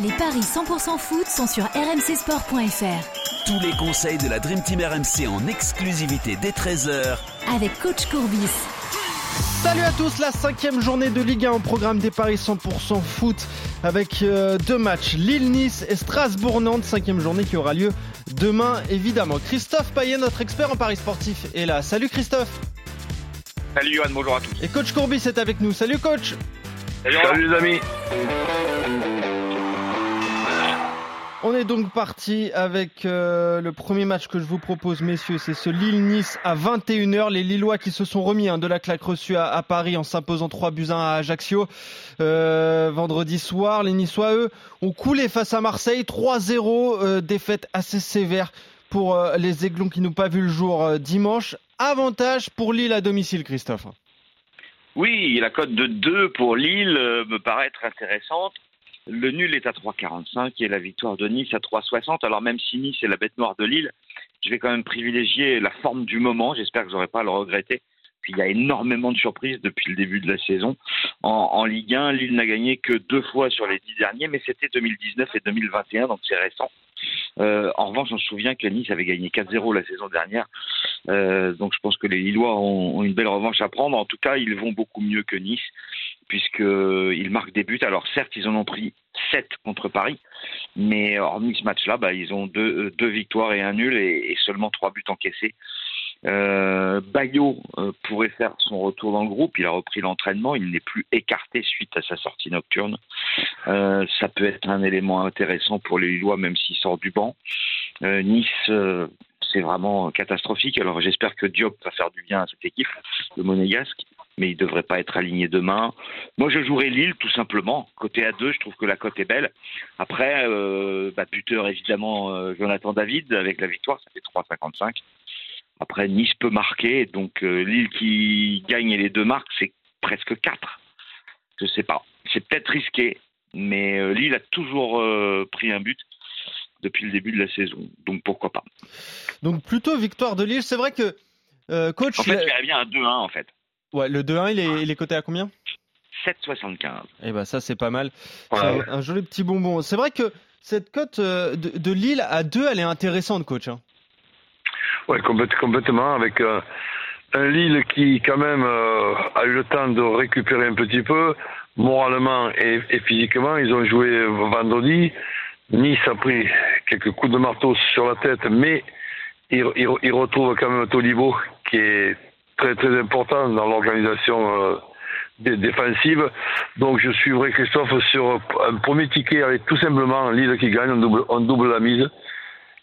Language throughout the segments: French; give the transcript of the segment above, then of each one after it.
Les paris 100% foot sont sur rmcsport.fr. Tous les conseils de la Dream Team RMC en exclusivité dès 13h avec coach Courbis. Salut à tous, la cinquième journée de Ligue 1 au programme des paris 100% foot avec euh, deux matchs, Lille-Nice et Strasbourg-Nantes, cinquième journée qui aura lieu demain évidemment. Christophe Payet, notre expert en paris sportif, est là. Salut Christophe Salut Johan, bonjour à tous. Et coach Courbis est avec nous. Salut coach Salut, les amis On est donc parti avec euh, le premier match que je vous propose, messieurs. C'est ce Lille-Nice à 21h. Les Lillois qui se sont remis hein, de la claque reçue à, Paris en s'imposant 3 buts 1 à Ajaccio euh, vendredi soir. Les Niçois, eux, ont coulé face à Marseille. 3-0, euh, défaite assez sévère pour les Aiglons qui n'ont pas vu le jour dimanche. Avantage pour Lille à domicile, Christophe. Oui, la cote de 2 pour Lille me paraît être intéressante. Le nul est à 3,45 et la victoire de Nice à 3,60. Alors même si Nice est la bête noire de Lille, je vais quand même privilégier la forme du moment. J'espère que j'aurai pas à le regretter. Puis il y a énormément de surprises depuis le début de la saison. En, Ligue 1, Lille n'a gagné que deux fois sur les dix derniers, mais c'était 2019 et 2021, donc c'est récent. Euh, en revanche, on se souvient que Nice avait gagné 4-0 la saison dernière. Euh, donc je pense que les Lillois ont, une belle revanche à prendre. En tout cas, ils vont beaucoup mieux que Nice puisqu'ils marquent des buts. Alors certes, ils en ont pris 7 contre Paris, mais hormis ce match-là, bah, ils ont deux, deux, victoires et un nul et, seulement trois buts encaissés. Euh, Bayo euh, pourrait faire son retour dans le groupe. Il a repris l'entraînement. Il n'est plus écarté suite à sa sortie nocturne. Euh, ça peut être un élément intéressant pour les Lillois, même s'il sort du banc. Euh, nice, c'est vraiment catastrophique. Alors j'espère que Diop va faire du bien à cette équipe, le Monégasque mais il ne devrait pas être aligné demain. Moi, je jouerai Lille, tout simplement. Côté A2, je trouve que la cote est belle. Après, bah, buteur, évidemment, Jonathan David, avec la victoire, ça fait 3,55. Après, Nice peut marquer, donc euh, Lille qui gagne les deux marques, c'est presque 4. Je ne sais pas. C'est peut-être risqué, mais Lille a toujours pris un but depuis le début de la saison, donc pourquoi pas. Donc plutôt victoire de Lille. C'est vrai que coach. En fait, il bien un 2-1 en fait. Ouais, le 2-1, il est, il est coté à combien? 7,75. Eh ben ça c'est pas mal. Un, joli petit bonbon. C'est vrai que cette cote euh, de, Lille à 2, elle est intéressante, coach. Hein. Ouais, complètement. Avec euh, un Lille qui quand même euh, a eu le temps de récupérer un petit peu, moralement et, physiquement. Ils ont joué vendredi. Nice a pris quelques coups de marteau sur la tête, mais il, il retrouve quand même Tolibo qui est très très important dans l'organisation euh, défensive. Donc je suivrai Christophe sur un premier ticket avec tout simplement Lille qui gagne, on double, on double la mise.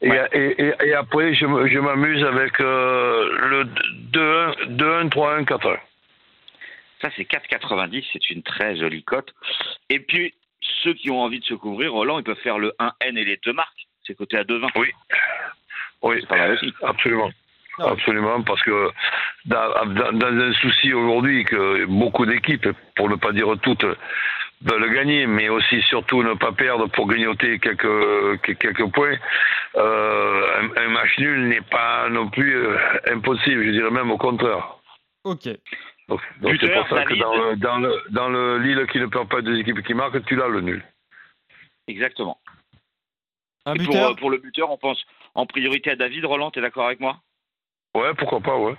Et, et, et, après, je, je m'amuse avec euh, le 2-1, 3-1, 4-1. Ça, c'est 4,90. C'est une très jolie cote. Et puis, ceux qui ont envie de se couvrir, Roland, ils peuvent faire le 1N et les deux marques. C'est coté à 2,20. Oui. Oui, absolument. Absolument, parce que dans, un souci aujourd'hui que beaucoup d'équipes, pour ne pas dire toutes, veulent gagner, mais aussi surtout ne pas perdre pour grignoter quelques quelques points. Euh, un, match nul n'est pas non plus euh, impossible, je dirais même au contraire. Ok. Donc c'est pour ça que dans le, dans le dans le Lille qui ne perd pas deux équipes qui marquent, tu l'as le nul. Exactement. Un buteur. Pour, pour, le buteur, on pense en priorité à David Roland. T'es d'accord avec moi? Ouais, pourquoi pas, ouais.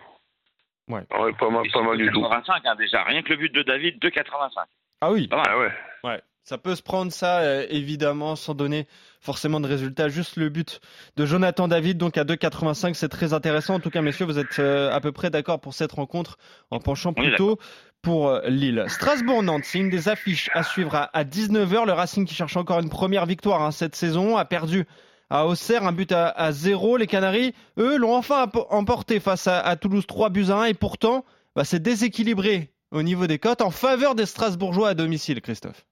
Ouais. ouais pas mal, pas mal du tout. 85 hein, déjà, rien que le but de David, 2,85. Ah oui. Ouais. Ouais. Ça peut se prendre ça, euh, évidemment, sans donner forcément de résultats. Juste le but de Jonathan David, donc à 2,85, c'est très intéressant. En tout cas, messieurs, vous êtes euh, à peu près d'accord pour cette rencontre en penchant plutôt pour euh, Lille. Strasbourg-Nantes, c'est une des affiches à suivre à, 19h. Le Racing qui cherche encore une première victoire hein, cette saison a perdu à Auxerre, un but à, zéro. Les Canaries, eux, l'ont enfin emporté face à, Toulouse 3 buts à 1 et pourtant, bah, c'est déséquilibré au niveau des cotes en faveur des Strasbourgeois à domicile, Christophe.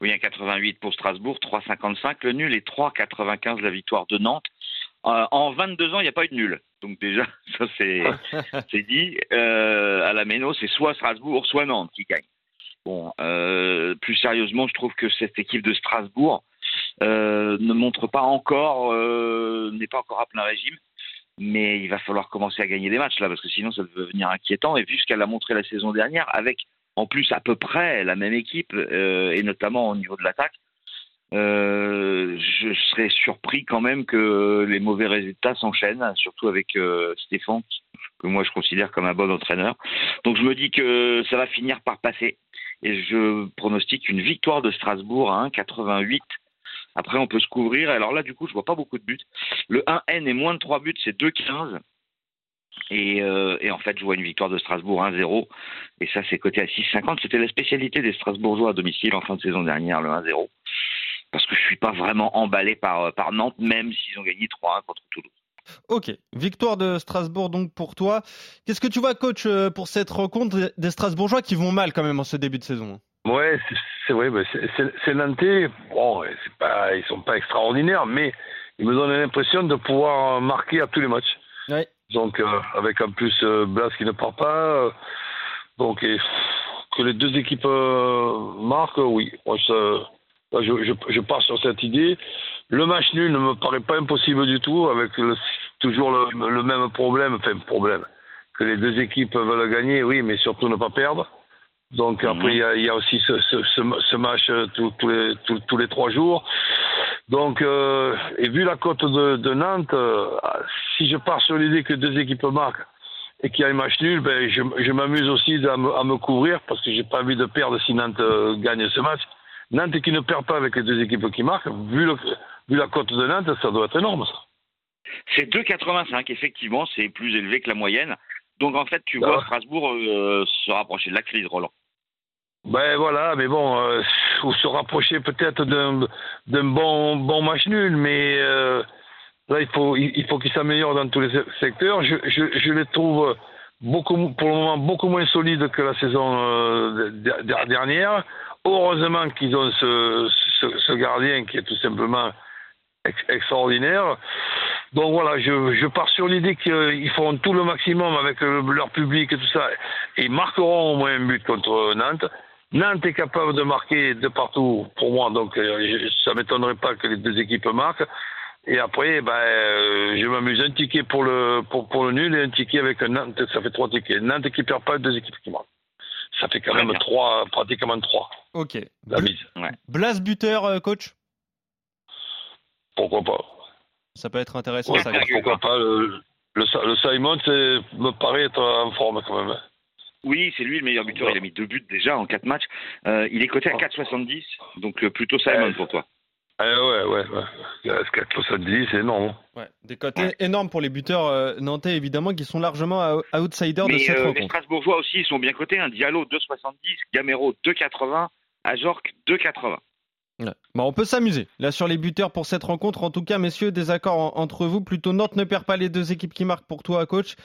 Oui, un 88 pour Strasbourg, 3,55 le nul et 3,95 la victoire de Nantes. Euh, en 22 ans, il n'y a pas eu de nul. Donc déjà, ça c'est dit. Euh, à la Méno, c'est soit Strasbourg, soit Nantes qui gagne. Bon, euh, plus sérieusement, je trouve que cette équipe de Strasbourg, ne montre pas encore, n'est pas encore à plein régime. Mais il va falloir commencer à gagner des matchs là, parce que sinon ça peut devenir inquiétant. Et vu ce qu'elle a montré la saison dernière, avec en plus à peu près la même équipe, euh, et notamment au niveau de l'attaque, je serais surpris quand même que les mauvais résultats s'enchaînent, surtout avec euh, Stéphane, que moi je considère comme un bon entraîneur. Donc je me dis que ça va finir par passer. Et je pronostique une victoire de Strasbourg à 1,88. Après, on peut se couvrir. Alors là, du coup, je vois pas beaucoup de buts. Le 1N est moins de 3 buts, c'est 2,15. Et, euh, et, en fait, je vois une victoire de Strasbourg 1-0. Et ça, c'est coté à 6,50. C'était la spécialité des Strasbourgeois à domicile en fin de saison dernière, le 1-0 parce que je suis pas vraiment emballé par, euh, par Nantes, même s'ils ont gagné 3-1 contre Toulouse. Ok, victoire de Strasbourg donc pour toi. Qu'est-ce que tu vois, coach, euh, pour cette rencontre des Strasbourgeois qui vont mal quand même en ce début de saison? Ouais, c'est vrai, c'est Nantais. Bon, pas, ils sont pas extraordinaires, mais ils me donnent l'impression de pouvoir marquer à tous les matchs. Ouais. Donc, euh, avec en plus Blas qui ne part pas. donc, que les deux équipes marquent, oui. Moi, ça, je, je, je, pars sur cette idée. Le match nul ne me paraît pas impossible du tout, avec toujours le, le, même problème, enfin problème, que les deux équipes veulent gagner, oui, mais surtout ne pas perdre. Donc mhm. après, il y, a, il y, a, aussi ce, ce, ce match euh, tous les, tous les trois jours. Donc, euh, et vu la cote de, de Nantes, euh, si je pars sur l'idée que deux équipes marquent et qu'il y a un match nul, ben, je, je m'amuse aussi à me, à me, couvrir parce que j'ai pas envie de perdre si Nantes euh, gagne ce match. Nantes qui ne perd pas avec les deux équipes qui marquent, vu, le, vu la cote de Nantes, ça doit être énorme. Ça. C'est 2,85, effectivement, c'est plus élevé que la moyenne. Donc en fait, tu vois ah. Strasbourg se rapprocher de la crise, Roland. Ben voilà, mais bon, euh, se rapprocher peut-être d'un, bon, bon match nul, mais euh, là il faut, il faut qu'ils s'améliorent dans tous les secteurs. Je, je, je les trouve beaucoup, pour le moment beaucoup moins solides que la saison euh, dernière. Heureusement qu'ils ont ce, ce, gardien qui est tout simplement ex extraordinaire. Donc voilà, je, je pars sur l'idée qu'ils feront tout le maximum avec leur public et tout ça. Et ils marqueront au moins un but contre Nantes. Nantes est capable de marquer de partout pour moi, donc euh, ça m'étonnerait pas que les deux équipes marquent. Et après, ben, euh, je m'amuse un ticket pour le pour, pour le nul et un ticket avec Nantes, ça fait trois tickets. Nantes qui perd pas, deux équipes qui marquent. Ça fait quand même trois, pratiquement trois. Ok. La mise. Ouais. Blas buteur, euh, coach? Pourquoi pas Ça peut être intéressant. Ouais, ça, pourquoi pas Le, le, le Simon me paraît être en forme quand même. Oui, c'est lui le meilleur buteur. Il a mis deux buts déjà en quatre matchs. Euh, il est coté à 4,70, donc euh, plutôt Simon pour toi. Ah ouais, ouais, ouais. 4,70, c'est énorme. Ouais, des cotes ouais. énormes pour les buteurs euh, nantais, évidemment, qui sont largement outsiders Mais de cette euh, rencontre. Les Strasbourgeois aussi, ils sont bien cotés. Un Diallo 2,70, Gamero 2,80, Ajorc 2,80. Ouais. On peut s'amuser là sur les buteurs pour cette rencontre. En tout cas, messieurs, en, entre vous. Plutôt Nantes ne perd pas les deux équipes qui marquent pour toi, coach.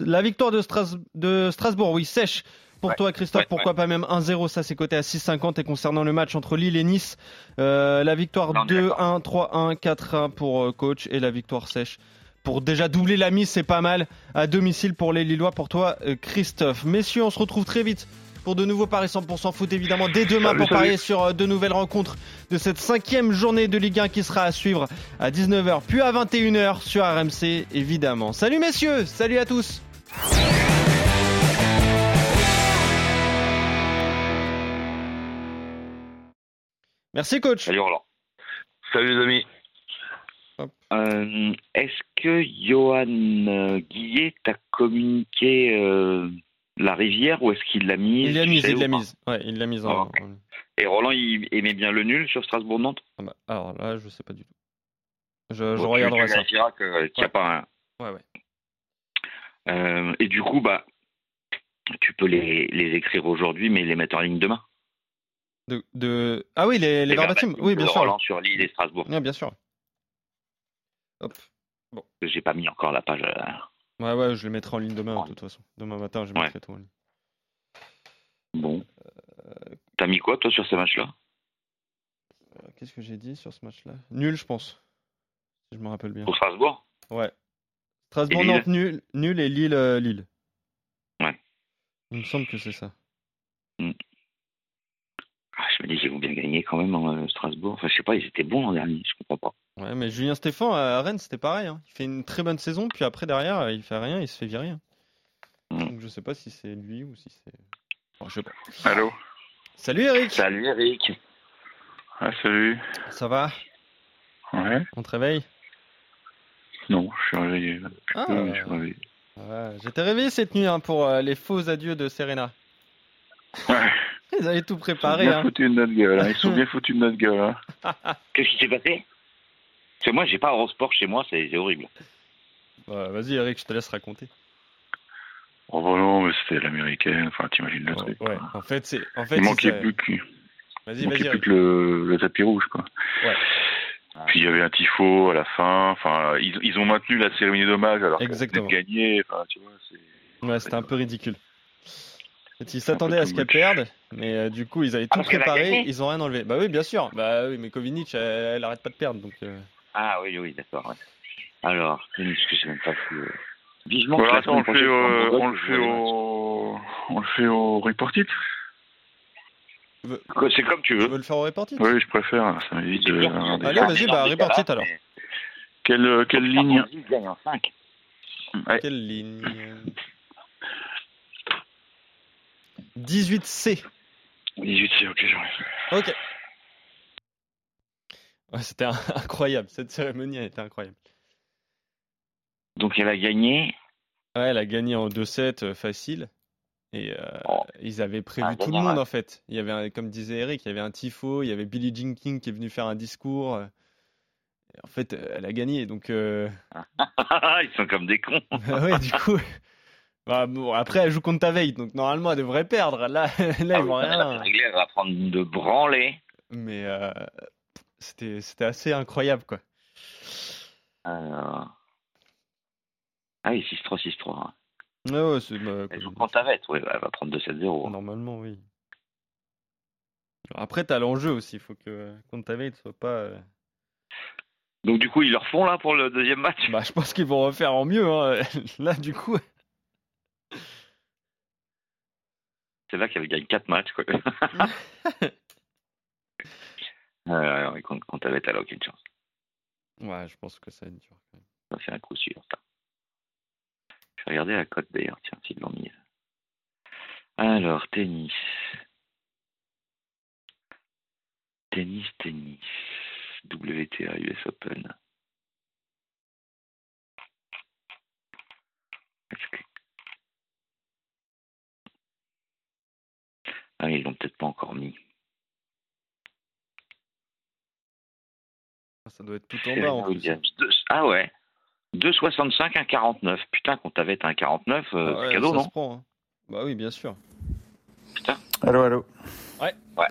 La victoire de, Stras de Strasbourg, oui, sèche pour Ouais. toi, Christophe. Ouais, pourquoi pas même 1-0 Ça, c'est coté à 6,50. Et concernant le match entre Lille et Nice, euh, la victoire Non, 2-1, 3-1, 4-1 pour euh, coach et la victoire sèche. Pour déjà doubler la mise, c'est pas mal à domicile pour les Lillois. Pour toi, euh, Christophe. Messieurs, on se retrouve très vite pour de nouveaux paris 100% foot évidemment dès demain Salut, pour salut. parier sur euh, de nouvelles rencontres de cette cinquième journée de Ligue 1 qui sera à suivre à 19h puis à 21h sur RMC évidemment. Salut messieurs, salut à tous. Merci coach. Salut Roland. Salut les amis. Euh, Est-ce que Johan euh, Guillet t'a communiqué euh, la rivière ou est-ce qu'il l'a mise Il l'a tu mise, il l'a mise. Ouais, il l'a mise en. Ah. Et Roland, il aimait bien le nul sur Strasbourg-Nantes Ah bah, alors là, je sais pas du tout. Je, Bon, tu- regarderai tu ça. vérifieras que- qu'il n'y a pas un. Ouais, ouais. Euh, et du coup, bah, tu peux les, les écrire aujourd'hui, mais les mettre en ligne demain. De, de... Ah oui, les, les verbatims. Oui, bien sûr. Roland sur Lille et Strasbourg. Ouais, bien sûr. Hop. J'ai pas mis encore la page. euh, Ouais, ouais, je les mettrai en ligne demain, de toute façon. Demain matin, je Ouais. mettrai tout en ligne. Bon. T'as mis quoi, toi, sur ces matchs-là? Euh, Qu'est-ce que j'ai dit sur ce match-là? Nul, je pense. Si je me rappelle bien. Pour Strasbourg? Ouais. Strasbourg, Nantes, nul, nul et Lille, euh, Lille. Ouais. Il me semble que c'est ça. Ah, Je me dis, ils vont bien gagner quand même en Strasbourg. Enfin, je sais pas, ils étaient bons l'an dernier, je comprends pas. Ouais, mais Julien Stéphan à Rennes, c'était pareil. hein. Il fait une très bonne saison, puis après, derrière, il fait rien, il se fait virer. hein. Mm. Donc, je sais pas si c'est lui ou si c'est. Bon, je sais pas. Allô? Salut Eric Salut Eric. Ah, salut. Ça va? Ouais. On te réveille? Non, je suis réveillé. Ah. Putain, je suis réveillé. Ouais, J'étais réveillé cette nuit hein, pour euh, les faux adieux de Serena. Ouais. Ils avaient tout Ils sont préparé. bien Hein. foutus de notre gueule. hein. Ils sont bien foutus de notre gueule. hein. Qu'est-ce qui s'est passé? Parce que moi, j'ai pas Eurosport chez moi, c'est horrible. Vas-y Eric, je te laisse raconter. Oh bah non, mais c'était l'américaine. Enfin, t'imagines le truc. Ouais, en fait, c'est. En fait, Il manquait ça. plus que, Vas-y, vas-y. manquait plus que le, le tapis rouge, quoi. Ouais. Puis il y avait un tifo à la fin. Enfin, ils, ils ont maintenu la cérémonie d'hommage alors qu'ils Exactement. de gagner. Enfin, tu vois, c'est. Ouais, c'était un peu ridicule. En fait, ils s'attendaient Un à ce qu'elle perde, mais euh, du coup, ils avaient Ah, tout préparé, gagné ils ont rien enlevé. Bah oui, bien sûr. Bah oui, mais Kovinic, elle, elle arrête pas de perdre, donc. euh, Ah oui, oui, d'accord. ouais. Alors, que j'ai même pas vu. euh, Vivement Voilà, attends, on le fait, euh, on le fait au, on le fait au report it. C'est comme tu Tu veux. veux le faire au reportit? Oui, je préfère. Ça m'évite de. Allez, vas-y, bah, report it, alors. Quelle, euh, quelle ligne Il gagne en 5. Ouais. Quelle ligne? 18C. 18 c'est ok, j'arrive. Ok. Ouais, c'était incroyable. Cette cérémonie a été incroyable. Donc elle a gagné. Ouais, elle a gagné en 2-7 euh, facile. Et euh, Oh. ils avaient prévu Ah, tout le monde ouais. en fait. Il y avait, un- comme disait Eric, il y avait un tifo, il y avait Billie Jean King qui est venu faire un discours. et en fait, euh, elle a gagné. Donc, euh, Ils sont comme des cons. bah ouais, du coup. Bah, bon, après, elle joue contre ta veille, donc normalement, elle devrait perdre. Là, là Ah ils vont rien. elle va prendre de branlée. Mais euh, c'était c'était assez incroyable, quoi. Alors... Ah oui, 6-3, 6-3. hein. Ouais, ouais, c'est. bah, Elle joue contre Avette, oui, elle va prendre 2-7-0. Normalement, oui. Après, t'as l'enjeu aussi. Il faut que contre ta veille, ne soit pas. euh, Donc du coup, ils leur font là pour le deuxième match? Bah, je pense qu'ils vont refaire en mieux. Hein. Là, du coup. C'est là qu'elle gagne 4 matchs. Quoi. euh, oui, contre Avette, elle a aucune chance. Ouais, je pense que ça va être dur. quand même. Ça, c'est un coup sûr. ça. Je vais regarder la cote d'ailleurs, tiens, s'ils l'ont mise. Alors, tennis. Tennis, tennis. WTA US Open. Que- Ah, ils l'ont peut-être pas encore mis. Ça doit être tout en bas en plus. Ah ouais. 2,65, 1,49. Putain, quand t'avais un 49, euh, Ah ouais, cadeau, ça non se prend. hein. Bah oui, bien sûr. Allô, allô. Ouais. Ouais.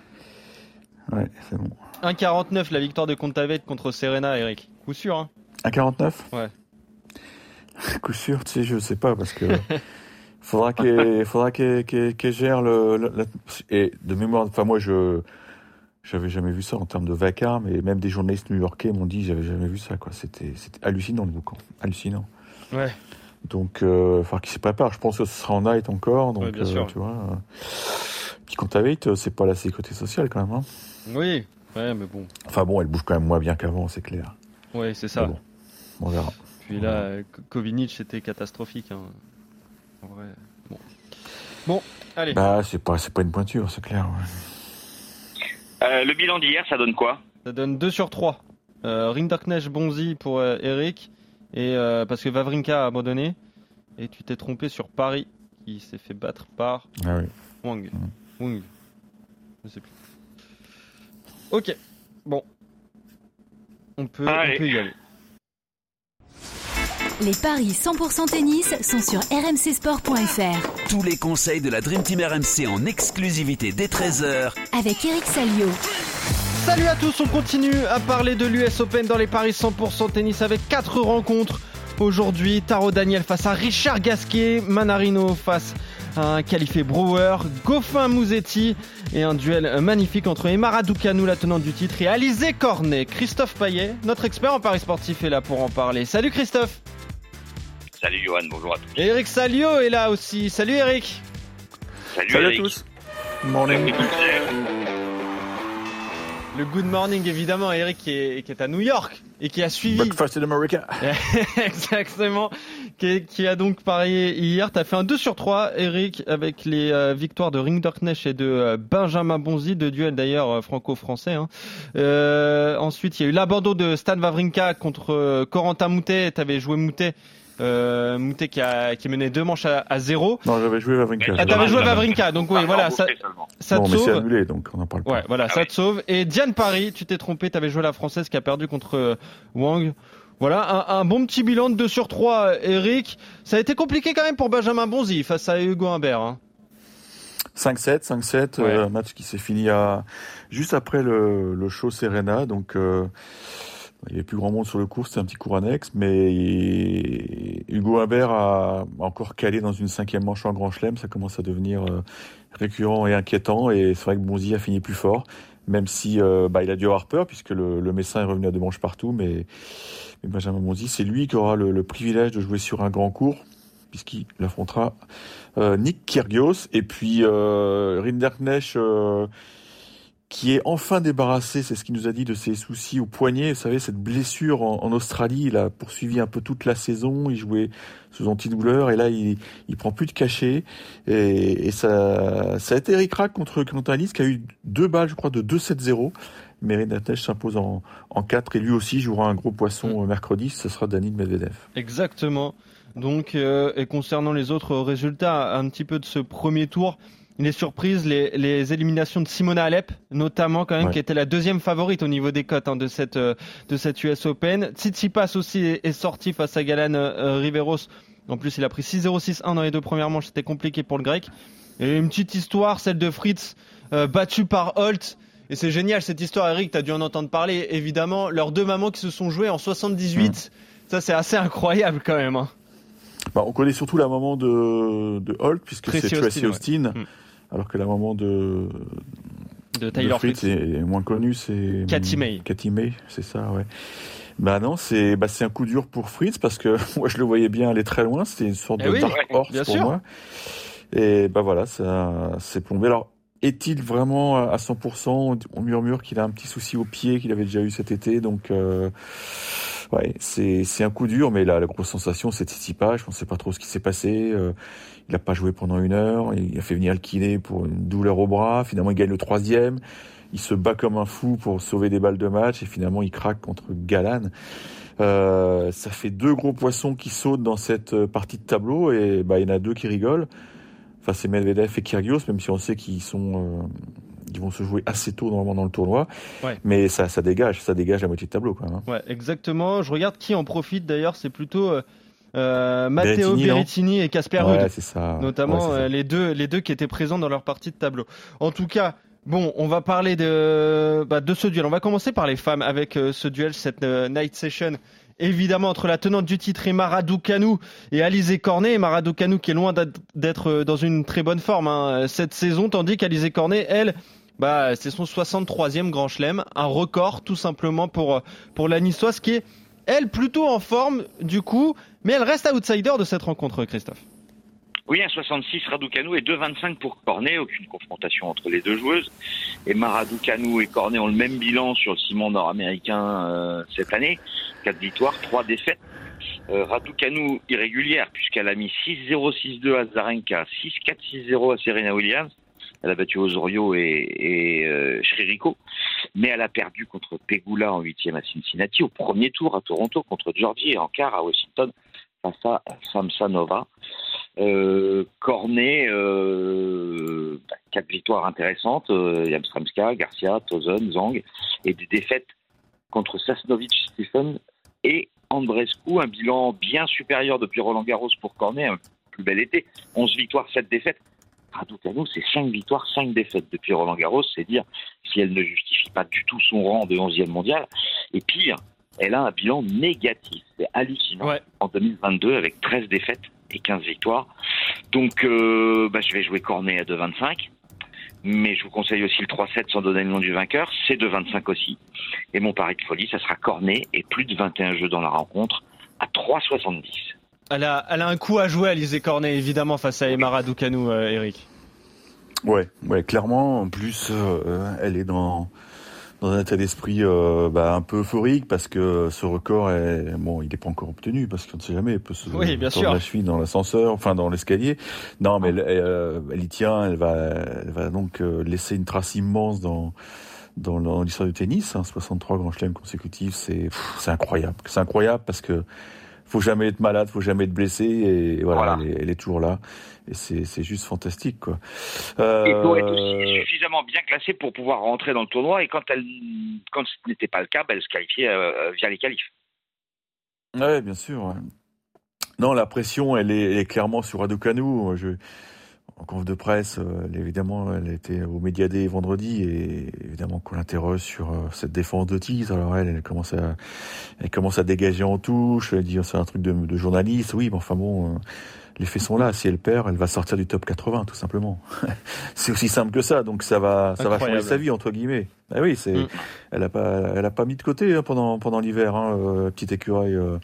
Ouais, c'est bon. 1,49 la victoire de Contavette contre Serena, Eric. Coup sûr, hein. À 49 Ouais. Coup sûr, tu sais, je sais pas, parce que faudra qu'elle gère le, le- Et de mémoire, enfin, moi, je. J'avais jamais vu ça en termes de vacarme, et même des journalistes new-yorkais m'ont dit, j'avais jamais vu ça, quoi. C'était hallucinant, le boucan. Hallucinant. Ouais. Donc, euh, il faudra qu'il se prépare. Je pense que ce sera en night encore, donc, Ouais, bien euh, sûr. tu vois. euh. Puis quand t'avais, c'est pas la sécurité sociale, quand même, hein. Oui. Ouais, mais bon. Enfin bon, elle bouge quand même moins bien qu'avant, c'est clair. Ouais, c'est ça. Bon, on verra. Puis là, euh, Ko- Kovinic, c'était catastrophique. hein. En vrai. Bon. Bon, allez. Bah, c'est pas, c'est pas une pointure, c'est clair. ouais. Euh, le bilan d'hier, ça donne quoi Ça donne 2 sur 3. Euh, Rinderknecht Bonzi pour euh, Eric. Et euh, parce que Vavrinka a abandonné. Et tu t'es trompé sur Paris, qui s'est fait battre par Ah oui. Wang. Mhm. Wang. Je sais plus. Ok. Bon. On peut, on Allez. peut y aller. Les paris 100% tennis sont sur rmcsport.fr Tous les conseils de la Dream Team RMC en exclusivité dès 13h avec Eric Salio. Salut à tous, on continue à parler de l'US Open dans les paris 100% tennis avec 4 rencontres. Aujourd'hui, Taro Daniel face à Richard Gasquet, Manarino face à un qualifié Brewer, Goffin Mouzetti et un duel magnifique entre Emma Raducanu, la tenante du titre, et Alizé Cornet. Christophe Payet, notre expert en paris sportif, est là pour en parler. Salut Christophe Salut Johan, bonjour à tous. Et Eric Salio est là aussi. Salut Eric Salut, Salut à tous. Morning. Le good morning évidemment, Eric qui est, qui est à New York. et qui a suivi. Breakfast in America. Exactement. Qui, qui, a donc parié hier. T'as fait un 2 sur 3, Eric, avec les euh, victoires de Ringdorknecht et de euh, Benjamin Bonzi, de duel d'ailleurs euh, franco-français. Hein. ensuite, il y a eu l'abandon de Stan Wawrinka contre Corentin Moutet. T'avais joué Moutet. Euh, Moutet qui a qui menait deux manches à, zéro. Non, j'avais joué Vavrinka. Ah, t'avais joué Vavrinka, donc oui, voilà, ça, ça te sauve. annulé, donc on en parle pas. Ouais, voilà, ah ça te sauve. Et Diane Paris, tu t'es trompé, t'avais joué la française qui a perdu contre Wang. Voilà, un, bon petit bilan de 2 sur 3, Eric. Ça a été compliqué quand même pour Benjamin Bonzi face à Hugo Humbert. Hein. 5-7, 5-7, euh, match qui s'est fini à juste après le, le show Serena. Donc euh, il n'y avait plus grand monde sur le cours, c'était un petit cours annexe, mais Hugo Humbert a encore calé dans une cinquième manche en Grand Chelem. Ça commence à devenir euh, récurrent et inquiétant. Et c'est vrai que Bonzi a fini plus fort, même si bah, il a dû avoir peur puisque le, Messin est revenu à deux manches partout, mais Benjamin Bonzi, c'est lui qui aura le, privilège de jouer sur un grand cours, puisqu'il affrontera euh, Nick Kyrgios, et puis euh, Rinderknecht, euh, qui est enfin débarrassé, c'est ce qu'il nous a dit, de ses soucis au poignet. Vous savez, cette blessure en, Australie, il a poursuivi un peu toute la saison, il jouait sous antidouleur, et là, il, il prend plus de cachet. Et, ça, ça a été Eric Rack contre Alice, qui a eu deux balles, je crois, de 2-7-0. Mérine s'impose en, en 4 et lui aussi jouera un gros poisson mm. mercredi, ce sera Dani Medvedev. Exactement. Donc, euh, et concernant les autres résultats, un petit peu de ce premier tour, les surprises, les, les éliminations de Simona Alep, notamment quand même, qui était la deuxième favorite au niveau des cotes hein, de cette euh, de cette US Open. Tsitsipas aussi est, sorti face à Galan euh, Riveros. En plus, il a pris 6-0-6-1 dans les deux premières manches. C'était compliqué pour le grec. Et une petite histoire, celle de Fritz, battu par Holt. Et c'est génial cette histoire, Eric, tu as dû en entendre parler. Évidemment, leurs deux mamans qui se sont jouées en 78, hmm. ça c'est assez incroyable quand même. Hein. Bah, on connaît surtout la maman de, de Holt, puisque c'est Tracy Austin, hmm. Alors que la maman de, de Tyler Fritz est moins connue, c'est Cathy May. Cathy May, c'est ça, ouais. Bah non, c'est bah c'est un coup dur pour Fritz parce que moi je le voyais bien aller très loin, c'était une sorte eh de dark horse pour moi. Et bah voilà, ça s'est plombé. Alors est-il vraiment à 100% On murmure qu'il a un petit souci au pied qu'il avait déjà eu cet été, donc euh, c'est un coup dur, mais la grosse sensation c'est Tsitsipas. Je ne sais pas trop ce qui s'est passé. Euh, il n'a pas joué pendant une heure. Il a fait venir le kiné pour une douleur au bras. Finalement, il gagne le troisième. Il se bat comme un fou pour sauver des balles de match et finalement il craque contre Galan. Euh, ça fait deux gros poissons qui sautent dans cette partie de tableau et bah il y en a deux qui rigolent. Enfin, c'est Medvedev et Kyrgios, même si on sait qu'ils sont, euh, ils vont se jouer assez tôt normalement dans le tournoi. Mais ça, ça dégage, ça dégage la moitié de tableau, quand même. Hein. Ouais, exactement. Je regarde qui en profite d'ailleurs. C'est plutôt euh, euh Matteo Berrettini, et Casper ouais, c'est ça. Notamment euh, les deux, les deux qui étaient présents dans leur partie de tableau. En tout cas. Bon, on va parler de, bah, de ce duel. On va commencer par les femmes avec ce duel, cette night session évidemment entre la tenante du titre et Maradou et Alizé Cornet. Maradou Canou qui est loin d'être dans une très bonne forme hein, cette saison, tandis qu'Alizé Cornet, elle, bah, c'est son 63e Grand Chelem, un record tout simplement pour, pour la Niçoise qui est, elle, plutôt en forme du coup, mais elle reste outsider de cette rencontre, Christophe. Oui, un 66 Raducanu et 2,25 pour Cornet. Aucune confrontation entre les deux joueuses. Et Maradoucanou et Cornet ont le même bilan sur le ciment nord-américain euh, cette année. 4 victoires, 3 défaites. Euh, Raducanu irrégulière puisqu'elle a mis 6-0, 6-2 à Zarenka, 6-4, 6-0 à Serena Williams. Elle a battu Osorio et, et euh, mais elle a perdu contre Pegula en huitième à Cincinnati, au premier tour à Toronto contre Georgie et en quart à Washington face à Samsonova. Euh, Cornet, euh, quatre victoires intéressantes, Yamstramska, Garcia, Tozen, Zang, et des défaites contre Sasnovic, Stephen et Andrescu, un bilan bien supérieur depuis Roland Garros pour Cornet, un plus bel été, 11 victoires, 7 défaites. Raducanu, c'est 5 victoires, 5 défaites depuis Roland Garros, c'est dire si elle ne justifie pas du tout son rang de 11e mondial. Et pire, elle a un bilan négatif, c'est hallucinant, en 2022 avec 13 défaites et 15 victoires. Donc, euh, bah, je vais jouer Cornet à 2,25. Mais je vous conseille aussi le 3-7 sans donner le nom du vainqueur. C'est 2,25 aussi. Et mon pari de folie, ça sera Cornet et plus de 21 jeux dans la rencontre à 3,70. Elle a, elle a un coup à jouer, Alizé Cornet, évidemment, face à Emma Raducanu, euh, Eric. Ouais, ouais, clairement. En plus, euh, elle est dans dans un état d'esprit euh, bah, un peu euphorique parce que ce record est bon, il n'est pas encore obtenu parce qu'on ne sait jamais, il peut se oui, bien sûr. la cheville dans l'ascenseur, enfin dans l'escalier. Non, mais elle, elle, y tient, elle va, elle va donc laisser une trace immense dans dans l'histoire du tennis. Hein, 63 grands chelems consécutifs, c'est c'est incroyable. C'est incroyable parce que faut jamais être malade, faut jamais être blessé et voilà, Elle, est, toujours là et c'est juste fantastique quoi. Euh... Il faut être aussi suffisamment bien classé pour pouvoir rentrer dans le tournoi et quand elle quand ce n'était pas le cas, ben, elle se qualifiait euh, via les qualifs. Ouais, bien sûr. Non, la pression, elle est, elle est clairement sur Raducanu. Je, en conf de presse, euh, évidemment, elle était au Médiadé vendredi et évidemment qu'on l'interroge sur euh, cette défense de titre. Alors elle, elle commence à, elle commence à dégager en touche, elle dit c'est un truc de, de, journaliste. Oui, mais enfin bon, euh, les faits sont là. Si elle perd, elle va sortir du top 80, tout simplement. c'est aussi simple que ça. Donc ça va, ça va changer sa vie entre guillemets. Ah oui, c'est, mm. elle a pas, elle a pas mis de côté hein, pendant pendant l'hiver, hein, euh, petite écureuil. Euh,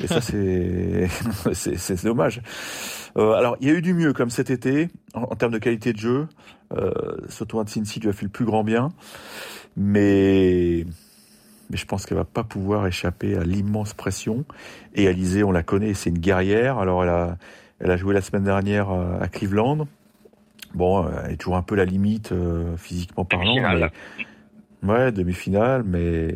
et ça, c'est, c'est, c'est dommage. Euh, alors, il y a eu du mieux comme cet été en, termes de qualité de jeu. Euh, ce tournoi de Cincy lui a fait le plus grand bien, mais mais je pense qu'elle va pas pouvoir échapper à l'immense pression. Et Alizé, on la connaît, c'est une guerrière. Alors, elle a elle a joué la semaine dernière euh, à Cleveland. Bon, elle est toujours un peu la limite physiquement parlant. Ouais, demi-finale, mais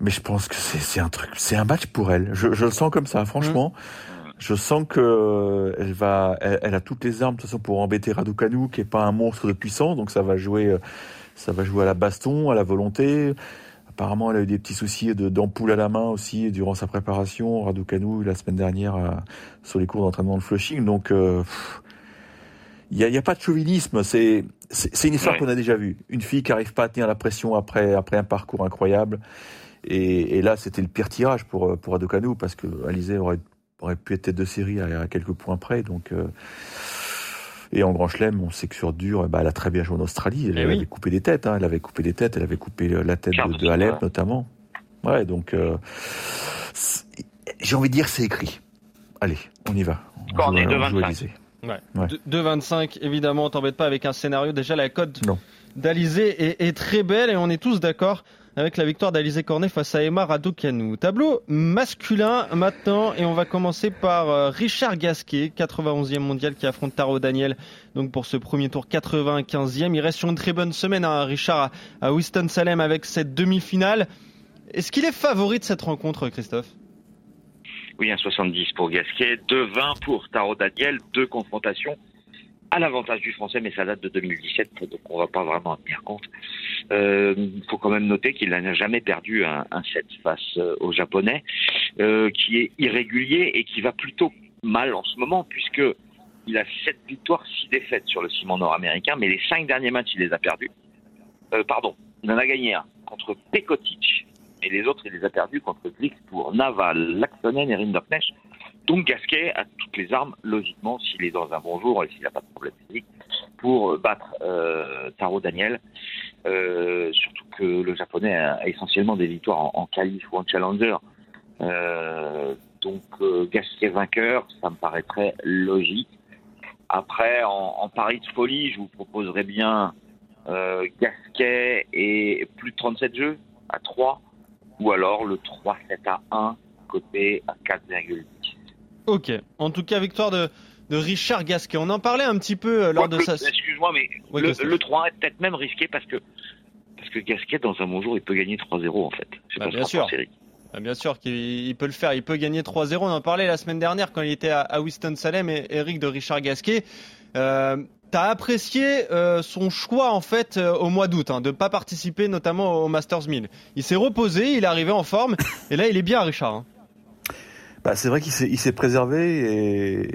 mais je pense que c'est un truc, c'est un match pour elle. Je, je, le sens comme ça, franchement. Mmh. Je sens que elle va, elle, a toutes les armes de toute façon pour embêter Raducanu, qui est pas un monstre de puissance, donc ça va jouer, ça va jouer à la baston, à la volonté. Apparemment, elle a eu des petits soucis d'ampoule à la main aussi durant sa préparation. Raducanu la semaine dernière sur les cours d'entraînement de flushing, donc. Euh, il n'y a, pas de chauvinisme. C'est une histoire qu'on a déjà vue. Une fille qui arrive pas à tenir la pression après après un parcours incroyable. Et, et là, c'était le pire tirage pour pour Adokanu parce que Alizé aurait aurait pu être tête de série à, quelques points près. Donc euh, et en Grand Chelem, on sait que sur dur, bah, elle a très bien joué en Australie. Elle, eh avait coupé des têtes. Hein. Elle avait coupé des têtes. Elle avait coupé la tête de, de Alep notamment. Ouais, donc euh, j'ai envie de dire c'est écrit. Allez, on y va. On, on est de 25. Ouais. 2,25, évidemment, t'embête pas avec un scénario. Déjà, la cote d'Alizé est, très belle et on est tous d'accord avec la victoire d'Alizé Cornet face à Emma Raducanu. Tableau masculin maintenant et on va commencer par euh, Richard Gasquet, 91e mondial qui affronte Taro Daniel. Donc pour ce premier tour 95e, il reste sur une très bonne semaine hein, Richard à Winston-Salem avec cette demi-finale. Est-ce qu'il est favori de cette rencontre Christophe? Oui, un 70 pour Gasquet, 2-20 pour Taro Daniel, deux confrontations à l'avantage du français, mais ça date de 2017, donc on va pas vraiment en tenir compte. Il euh, faut quand même noter qu'il n'a jamais perdu un, un set face euh, au japonais, euh, qui est irrégulier et qui va plutôt mal en ce moment, puisque il a 7 victoires, 6 défaites sur le ciment nord-américain, mais les 5 derniers matchs, il les a perdus. Pardon, il en a gagné un contre Pekotic, et les autres, il les a perdus contre pour Naval, Laxonen et Rinderknecht. Donc Gasquet a toutes les armes, logiquement, s'il est dans un bon jour et s'il n'a pas de problème physique, pour battre euh, Taro Daniel. Euh, surtout que le japonais a essentiellement des victoires en, en qualif ou en challenger. Euh, donc euh, Gasquet vainqueur, ça me paraîtrait logique. Après, en, en pari de folie, je vous proposerais bien euh, Gasquet et plus de 37 jeux à 3 ou alors le 3-7 à 1 côté à 4,10. Ok. En tout cas, victoire de, de Richard Gasquet. On en parlait un petit peu euh, lors de sa. Excuse-moi, mais le, 3 est peut-être même risqué parce que parce que Gasquet, dans un bon jour, il peut gagner 3-0 en fait. Bah, bien, sûr. Bah, bien sûr qu'il peut le faire. Il peut gagner 3-0. On en parlait la semaine dernière quand il était à, Winston-Salem et Eric de Richard Gasquet. Euh, T'as apprécié euh, son choix en fait euh, au mois d'août, hein, de pas participer notamment au Masters 1000. Il s'est reposé, il est arrivé en forme, et là il est bien, Richard. Hein. Bah, c'est vrai qu'il s'est préservé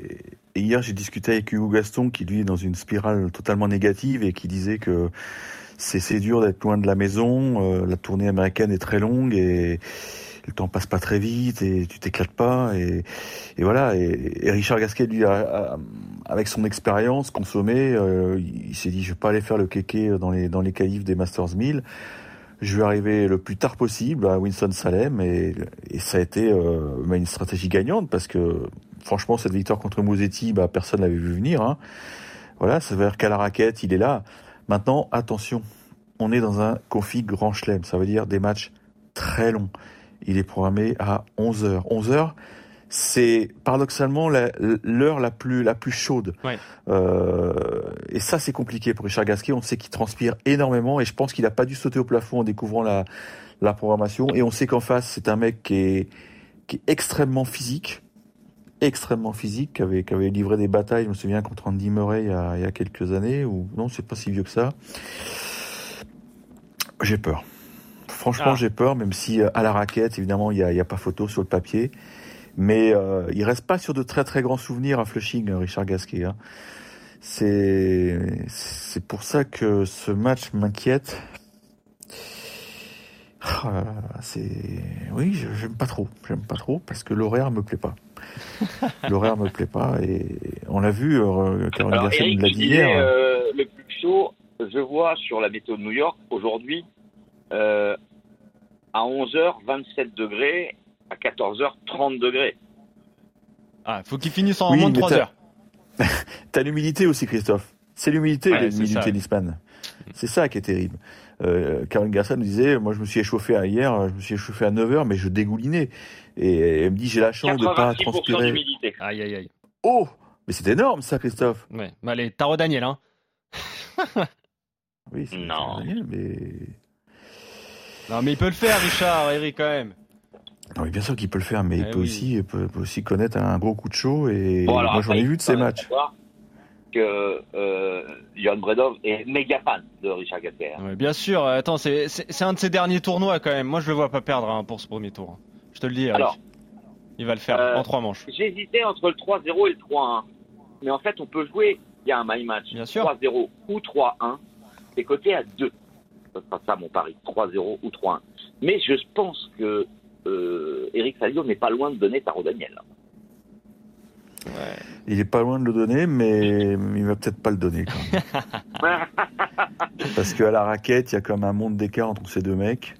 et, hier j'ai discuté avec Hugo Gaston qui lui est dans une spirale totalement négative et qui disait que c'est dur d'être loin de la maison, euh, la tournée américaine est très longue et le temps passe pas très vite et tu t'éclates pas et, voilà. Et, Richard Gasquet lui avec son expérience consommée euh, il s'est dit je vais pas aller faire le kéké dans les dans des Masters 1000 je vais arriver le plus tard possible à Winston-Salem et, ça a été euh, bah, une stratégie gagnante parce que franchement cette victoire contre Mosetti, bah, personne l'avait vu venir. Hein. Voilà, ça veut dire qu'à la raquette, il est là. Maintenant, attention, on est dans un config grand chelem, ça veut dire des matchs très longs. Il est programmé à 11h. 11h, c'est paradoxalement l'heure la, plus la plus chaude. Euh, et ça, c'est compliqué pour Richard Gasquet. On sait qu'il transpire énormément et je pense qu'il n'a pas dû sauter au plafond en découvrant la, la programmation. Et on sait qu'en face, c'est un mec qui est, qui est extrêmement physique, extrêmement physique, qui avait, qui avait livré des batailles. Je me souviens contre Andy Murray il y a, il y a quelques années. Ou non, c'est pas si vieux que ça. J'ai peur. Franchement, ah. j'ai peur, même si euh, à la raquette, évidemment, il n'y a, a, pas photo sur le papier. Mais euh, il reste pas sur de très très grands souvenirs à Flushing, euh, Richard Gasquet. Hein. C'est c'est pour ça que ce match m'inquiète. Ah, c'est oui, j'aime pas trop, j'aime pas trop parce que l'horaire me plaît pas. l'horaire me plaît pas et on l'a vu. Euh, Caroline Gasquet l'a dit hier. Euh, le plus chaud, je vois sur la météo de New York aujourd'hui euh, à 11h 27 degrés à 14h, 30 degrés. Ah, faut qu'il finisse en moins de 3 heures. T'as l'humidité aussi, Christophe. C'est l'humidité, ouais, l'humidité tennisman. C'est ça qui est terrible. Euh, Caroline Garcia nous disait, moi je me suis échauffé hier, je me suis échauffé à 9h, mais je dégoulinais. Et elle me dit, j'ai la chance de pas transpirer. Aïe, aïe, aïe. Oh Mais c'est énorme ça, Christophe. Ouais, mais allez, Taro Daniel, hein. oui, c'est Daniel, mais... Non, mais il peut le faire, Richard, Eric, quand même. Non, bien sûr qu'il peut le faire, mais il eh peut aussi, peut, aussi connaître un gros coup de chaud. Et moi, j'en ai vu de ces matchs. Que euh, Johan Bredov est méga fan de Richard Gasquet. Hein. bien sûr. Attends, c'est un de ses derniers tournois quand même. Moi, je le vois pas perdre hein, pour ce premier tour. Je te le dis. Alors, il va le faire euh, en trois manches. J'ai hésité entre le 3-0 et le 3-1. Mais en fait, on peut jouer. Il y a un my match. 3-0 ou 3-1. C'est coté à 2. Ce sera ça mon pari. 3-0 ou 3-1. Mais je pense que euh, Eric Salio n'est pas loin de donner Taro Daniel. Il est pas loin de le donner, mais il va peut-être pas le donner. Parce qu'à la raquette, il y a comme un monde d'écart entre ces deux mecs.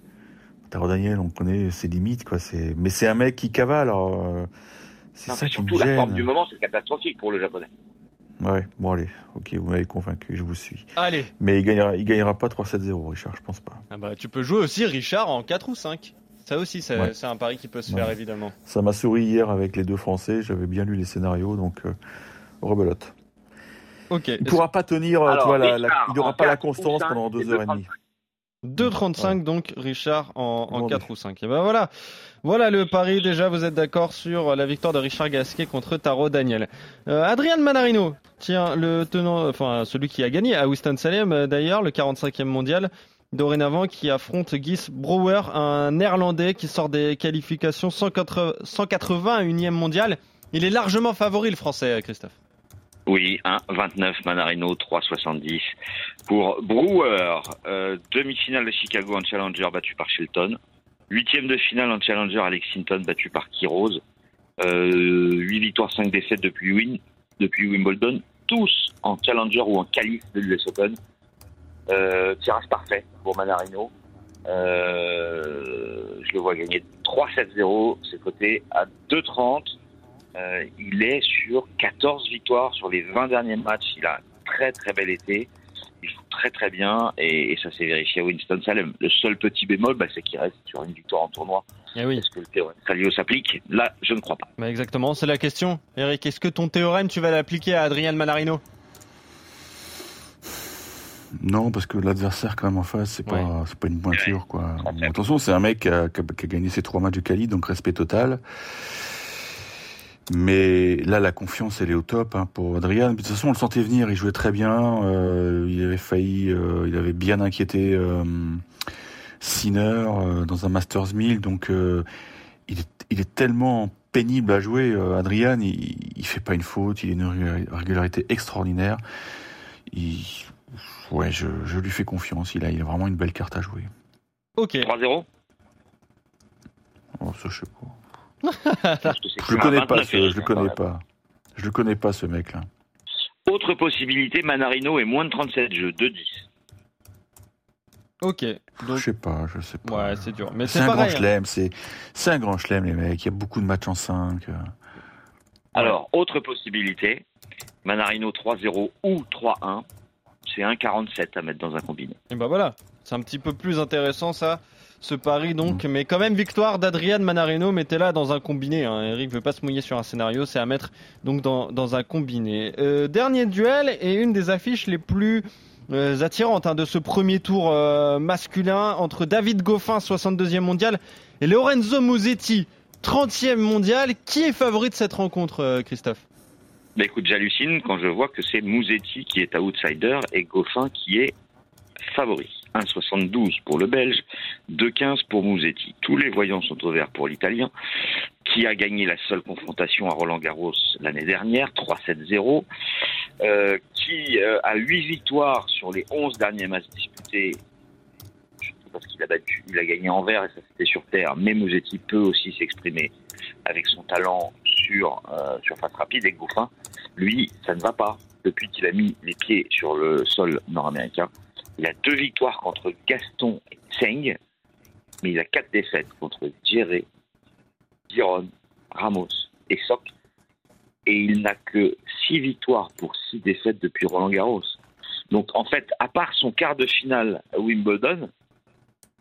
Taro Daniel, on connaît ses limites, quoi. C'est, mais c'est un mec qui cavale. Alors, euh, c'est ça qui me gêne. la forme du moment, c'est catastrophique pour le japonais. Ouais, bon allez, ok, vous m'avez convaincu, je vous suis. Allez. Mais il gagnera, il gagnera pas 3-7-0, Richard, je pense pas. Ah bah, tu peux jouer aussi Richard en 4 ou 5. Ça aussi, c'est un pari qui peut se faire évidemment. Ça m'a souri hier avec les deux Français. J'avais bien lu les scénarios, donc euh, rebelote. Ok. Il pourra pas tenir, euh, il n'aura pas la constance pendant deux heures et demie. 2,35 donc Richard en, en 4 ou 5. Et ben voilà. Voilà le pari déjà, vous êtes d'accord sur la victoire de Richard Gasquet contre Taro Daniel. Euh, Adrien Manarino, tiens, le tenant, enfin celui qui a gagné à Winston-Salem euh, d'ailleurs, le 45e mondial, dorénavant qui affronte Guy Brouwer, un néerlandais qui sort des qualifications 180, 181e mondial. Il est largement favori le français, Christophe. Oui, 1,29 Manarino, 3,70 pour Brewer. Euh, demi-finale de Chicago en Challenger battu par Shelton. Huitième de finale en Challenger à Lexington battu par Kiros. Euh, 8 victoires, 5 défaites depuis, depuis Wimbledon. Tous en Challenger ou en qualif de l'US Open. Euh, tirage parfait pour Manarino. Euh, je le vois gagner 3-7-0, c'est coté à 2-30. Euh, il est sur 14 victoires sur les 20 derniers matchs. Il a un très très bel été. Il joue très très bien et, ça s'est vérifié à Winston-Salem. Le seul petit bémol, bah, c'est qu'il reste sur une victoire en tournoi. Eh oui. Est-ce que le théorème Salio s'applique? Là, je ne crois pas. Bah exactement, c'est la question. Eric, est-ce que ton théorème, tu vas l'appliquer à Adrien Manarino? Non, parce que l'adversaire quand même en face, c'est pas, une pointure quoi. attention, c'est un mec qui a, gagné ses trois matchs de quali, donc respect total. Mais là, la confiance, elle est au top hein, pour Adrien. De toute façon, on le sentait venir. Il jouait très bien. Euh, il avait failli, euh, il avait bien inquiété euh, Sinner euh, dans un Masters 1000. Donc, euh, il est, il, est, tellement pénible à jouer. Adrien, il, il fait pas une faute. Il a une régularité extraordinaire. Il, ouais, je, je, lui fais confiance. Il a, il a vraiment une belle carte à jouer. Ok. 3-0. Oh, ça, je sais pas je le connais pas, ce, je le connais pas. Je le connais pas ce mec-là. Autre possibilité, Manarino est moins de 37 jeux, 2-10. Ok. Donc... Je sais pas, je sais pas. Ouais, c'est dur. Mais c'est un grand hein. chelem, c'est un grand chelem les mecs. Il y a beaucoup de matchs en 5. Alors, autre possibilité, Manarino 3-0 ou 3-1, c'est 1,47 à mettre dans un combiné. Et ben voilà. C'est un petit peu plus intéressant ça, ce pari donc. Mm. Mais quand même, victoire d'Adrian Manarino, mettez là dans un combiné. Hein. Eric veut pas se mouiller sur un scénario, c'est à mettre donc dans, un combiné. Euh, dernier duel et une des affiches les plus euh, attirantes hein, de ce premier tour euh, masculin entre David Goffin, 62e mondial, et Lorenzo Musetti, 30e mondial. Qui est favori de cette rencontre, Christophe? Bah écoute, j'hallucine quand je vois que c'est Musetti qui est outsider et Goffin qui est favori. 1,72 pour le Belge, 2,15 pour Musetti. Tous les voyants sont au vert pour l'Italien, qui a gagné la seule confrontation à Roland Garros l'année dernière, 3-7-0, euh, qui euh, a 8 victoires sur les 11 derniers matchs disputés, parce qu'il a battu, il a gagné en vert et ça c'était sur terre, mais Musetti peut aussi s'exprimer avec son talent sur euh, surface rapide et Gouffin, lui, ça ne va pas depuis qu'il a mis les pieds sur le sol nord-américain. Il a deux victoires contre Gaston et Tseng, mais il a quatre défaites contre Djeré, Giron, Ramos et Sock. Et il n'a que six victoires pour six défaites depuis Roland Garros. Donc en fait, à part son quart de finale à Wimbledon,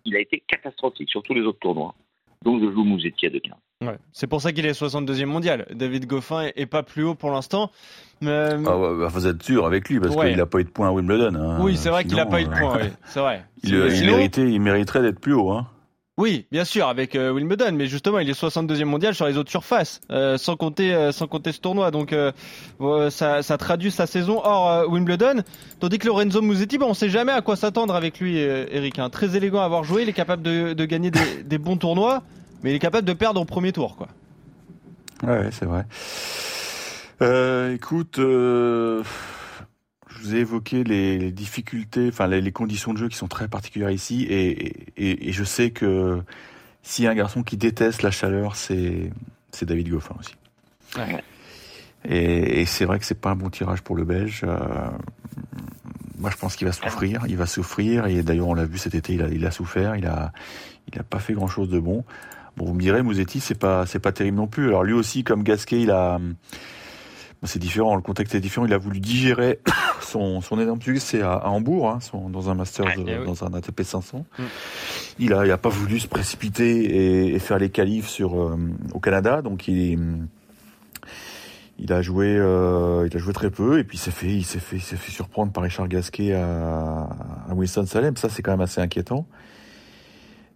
il a été catastrophique sur tous les autres tournois. Donc je joue Mouzetti à 2-15. Ouais. C'est pour ça qu'il est 62e mondial. David Goffin est, pas plus haut pour l'instant. Euh... Ah bah, vous êtes sûr avec lui parce qu'il n'a pas eu de points à Wimbledon. Hein. Oui, c'est vrai qu'il n'a pas eu de points. Euh, c'est vrai. Il, il, mériterait d'être plus haut. Hein. Oui, bien sûr, avec euh, Wimbledon, mais justement, il est 62e mondial sur les autres surfaces, euh, sans compter, euh, sans compter ce tournoi. Donc, ça, ça, traduit sa saison hors Wimbledon. Tandis que Lorenzo Musetti, bon, on sait jamais à quoi s'attendre avec lui, Eric. Hein. Très élégant à avoir joué, il est capable de, de gagner des, des, bons tournois, mais il est capable de perdre au premier tour, quoi. Ouais, c'est vrai. écoute je vous ai évoqué les, difficultés, enfin les, conditions de jeu qui sont très particulières ici, et, je sais que s'il y a un garçon qui déteste la chaleur, c'est c'est David Goffin aussi. Et, c'est vrai que c'est pas un bon tirage pour le Belge. Euh, moi, je pense qu'il va souffrir. Il va souffrir. Et d'ailleurs, on l'a vu cet été, il a, il a souffert. Il a, il a pas fait grand chose de bon. Bon, vous me direz, Mouzetti, c'est pas, c'est pas terrible non plus. Alors lui aussi, comme Gasquet, il a, c'est différent, le contexte est différent. Il a voulu digérer son, son énorme c'est à, Hambourg, hein, dans un master, eh dans un ATP 500. Mm. Il a, il a pas voulu se précipiter et, faire les qualifs sur euh, au Canada, donc il il a joué, euh, il a joué très peu et puis il s'est fait, il s'est fait, il s'est fait surprendre par Richard Gasquet à, à Winston Salem. Ça, c'est quand même assez inquiétant.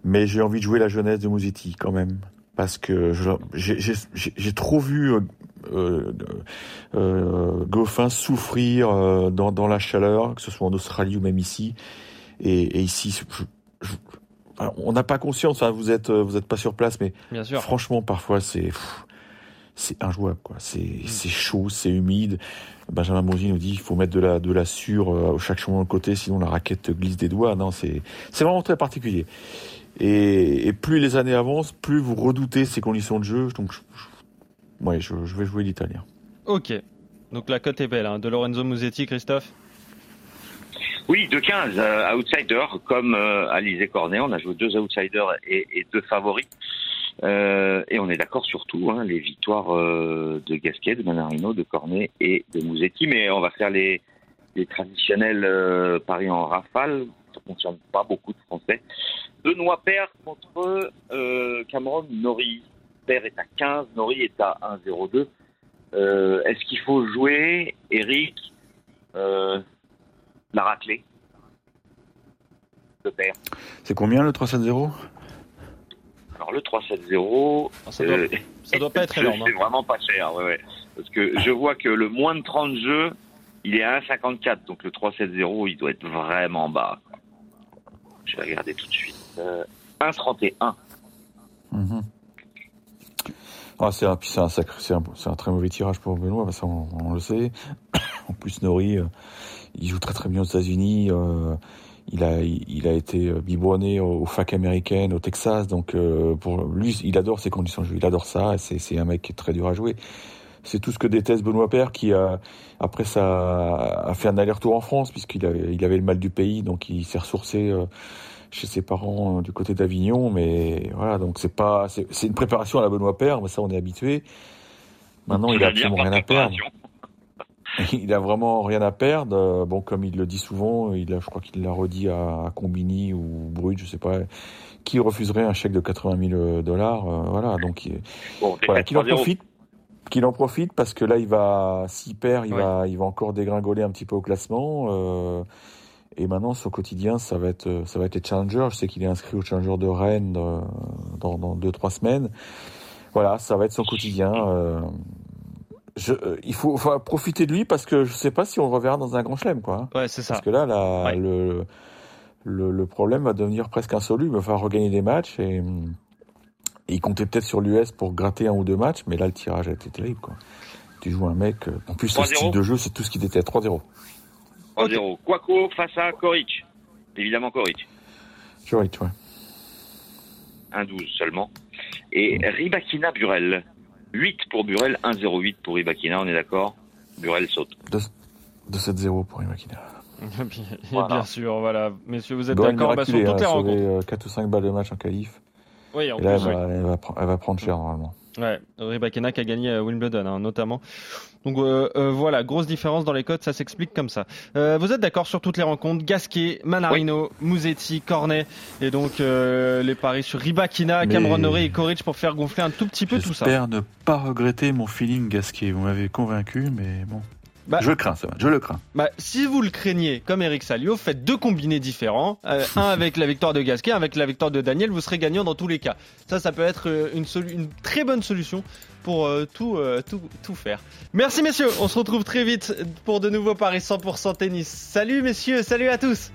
Mais j'ai envie de jouer la jeunesse de Mousiti quand même parce que j'ai trop vu euh, euh, euh, Goffin souffrir euh, dans, dans, la chaleur, que ce soit en Australie ou même ici. Et, et ici, on n'a pas conscience. Hein, vous êtes vous êtes pas sur place, mais franchement, parfois c'est c'est injouable. quoi. C'est mm. c'est chaud, c'est humide. Benjamin Mosi nous dit il faut mettre de la de la sur au chaque chemin de côté, sinon la raquette glisse des doigts. Non, c'est c'est vraiment très particulier. Et, et, plus les années avancent, plus vous redoutez ces conditions de jeu. Donc, je, ouais, je, je, vais jouer l'italien. Ok. Donc la cote est belle. Hein. De Lorenzo Musetti, Christophe? Oui, de 15 euh, outsiders, comme euh, Alizé Cornet. On a joué deux outsiders et, et deux favoris. Euh, et on est d'accord sur tout, hein, les victoires euh, de Gasquet, de Manarino, de Cornet et de Musetti. Mais on va faire les, les traditionnels euh, paris en rafale. Ça ne concerne pas beaucoup de Français. Benoît Père contre euh, Cameron Nori. Père est à 15, Nori est à 1,02. Euh, Est-ce qu'il faut jouer, Eric, euh, la raclée de Père C'est combien le 3-7-0 Alors le 3-7-0, ah, ça, doit, euh, doit pas être énorme. C'est hein. vraiment pas cher, ouais, ouais. Parce que je vois que le moins de 30 jeux, il est à 1,54. Donc le 3-7-0, il doit être vraiment bas. Je vais regarder tout de suite. 1,31. Euh, mhm. Ah, c'est un, un, c'est un, un, très mauvais tirage pour Benoît, qu'on on le sait. en plus, Nori, euh, il joue très très bien aux États-Unis. Euh, il a, il a été biberonné aux fac américaines, au Texas. Donc, pour lui, il adore ces conditions de jeu. Il adore ça. C'est, c'est un mec qui est très dur à jouer. C'est tout ce que déteste Benoît Père, qui a, après ça, a fait un aller-retour en France, puisqu'il avait, il avait le mal du pays, donc il s'est ressourcé chez ses parents euh, du côté d'Avignon, mais voilà, donc c'est pas, c'est une préparation à la Benoît Père, mais ça on est habitué. Maintenant, il a absolument rien à perdre. il a vraiment rien à perdre. Bon, comme il le dit souvent, il a, je crois qu'il l'a redit à, Combini ou Brut, je sais pas, qui refuserait un chèque de 80 000 dollars. Euh, voilà, donc voilà, qu'il en profite, qu'il en profite parce que là, il va, s'il perd, il va, il va encore dégringoler un petit peu au classement. Euh, et maintenant, son quotidien, ça va être, ça va être les challengers. Je sais qu'il est inscrit au challenger de Rennes euh, dans, dans deux trois semaines. Voilà, ça va être son quotidien. Euh, je, euh, il faut, profiter de lui parce que je sais pas si on le reverra dans un grand chelem, quoi. Ouais, c'est ça. Parce que là, la, le, le, le, problème va devenir presque insoluble. Il va falloir regagner des matchs et, il comptait peut-être sur l'US pour gratter un ou deux matchs, mais là, le tirage a été terrible, quoi. Tu joues un mec, euh, en plus, ce style de jeu, c'est tout ce qui était 3-0. 3-0. Quaco face à Koric. Évidemment, Koric. Koric, ouais. 1-12 seulement. Et. Ribakina Burel. 8 pour Burel, 1-0-8 pour Ribakina, on est d'accord Burel saute. 2-7-0 pour Ribakina. Bien sûr, voilà. Messieurs, vous êtes d'accord bah, sur toutes les rencontres. 4 ou 5 balles de match en qualif. Oui, en là, elle, va, elle, va, prendre cher normalement. Ouais, Ribakina qui a gagné à Wimbledon, hein, notamment. Donc euh, euh, voilà, grosse différence dans les codes, ça s'explique comme ça. Euh, vous êtes d'accord sur toutes les rencontres? Gasquet, Manarino, Musetti, Cornet et donc les paris sur Ribakina, Cameron Norrie et Coric pour faire gonfler un tout petit peu tout ça. J'espère ne pas regretter mon feeling Gasquet. Vous m'avez convaincu, mais bon. Bah, je crains, ça je le crains. Bah, si vous le craignez, comme Eric Salio, faites deux combinés différents. un avec la victoire de Gasquet, un avec la victoire de Daniel, vous serez gagnant dans tous les cas. Ça, ça peut être une, une très bonne solution pour euh, tout, euh, tout, tout faire. Merci messieurs, on se retrouve très vite pour de nouveaux paris 100% tennis. Salut messieurs, salut à tous.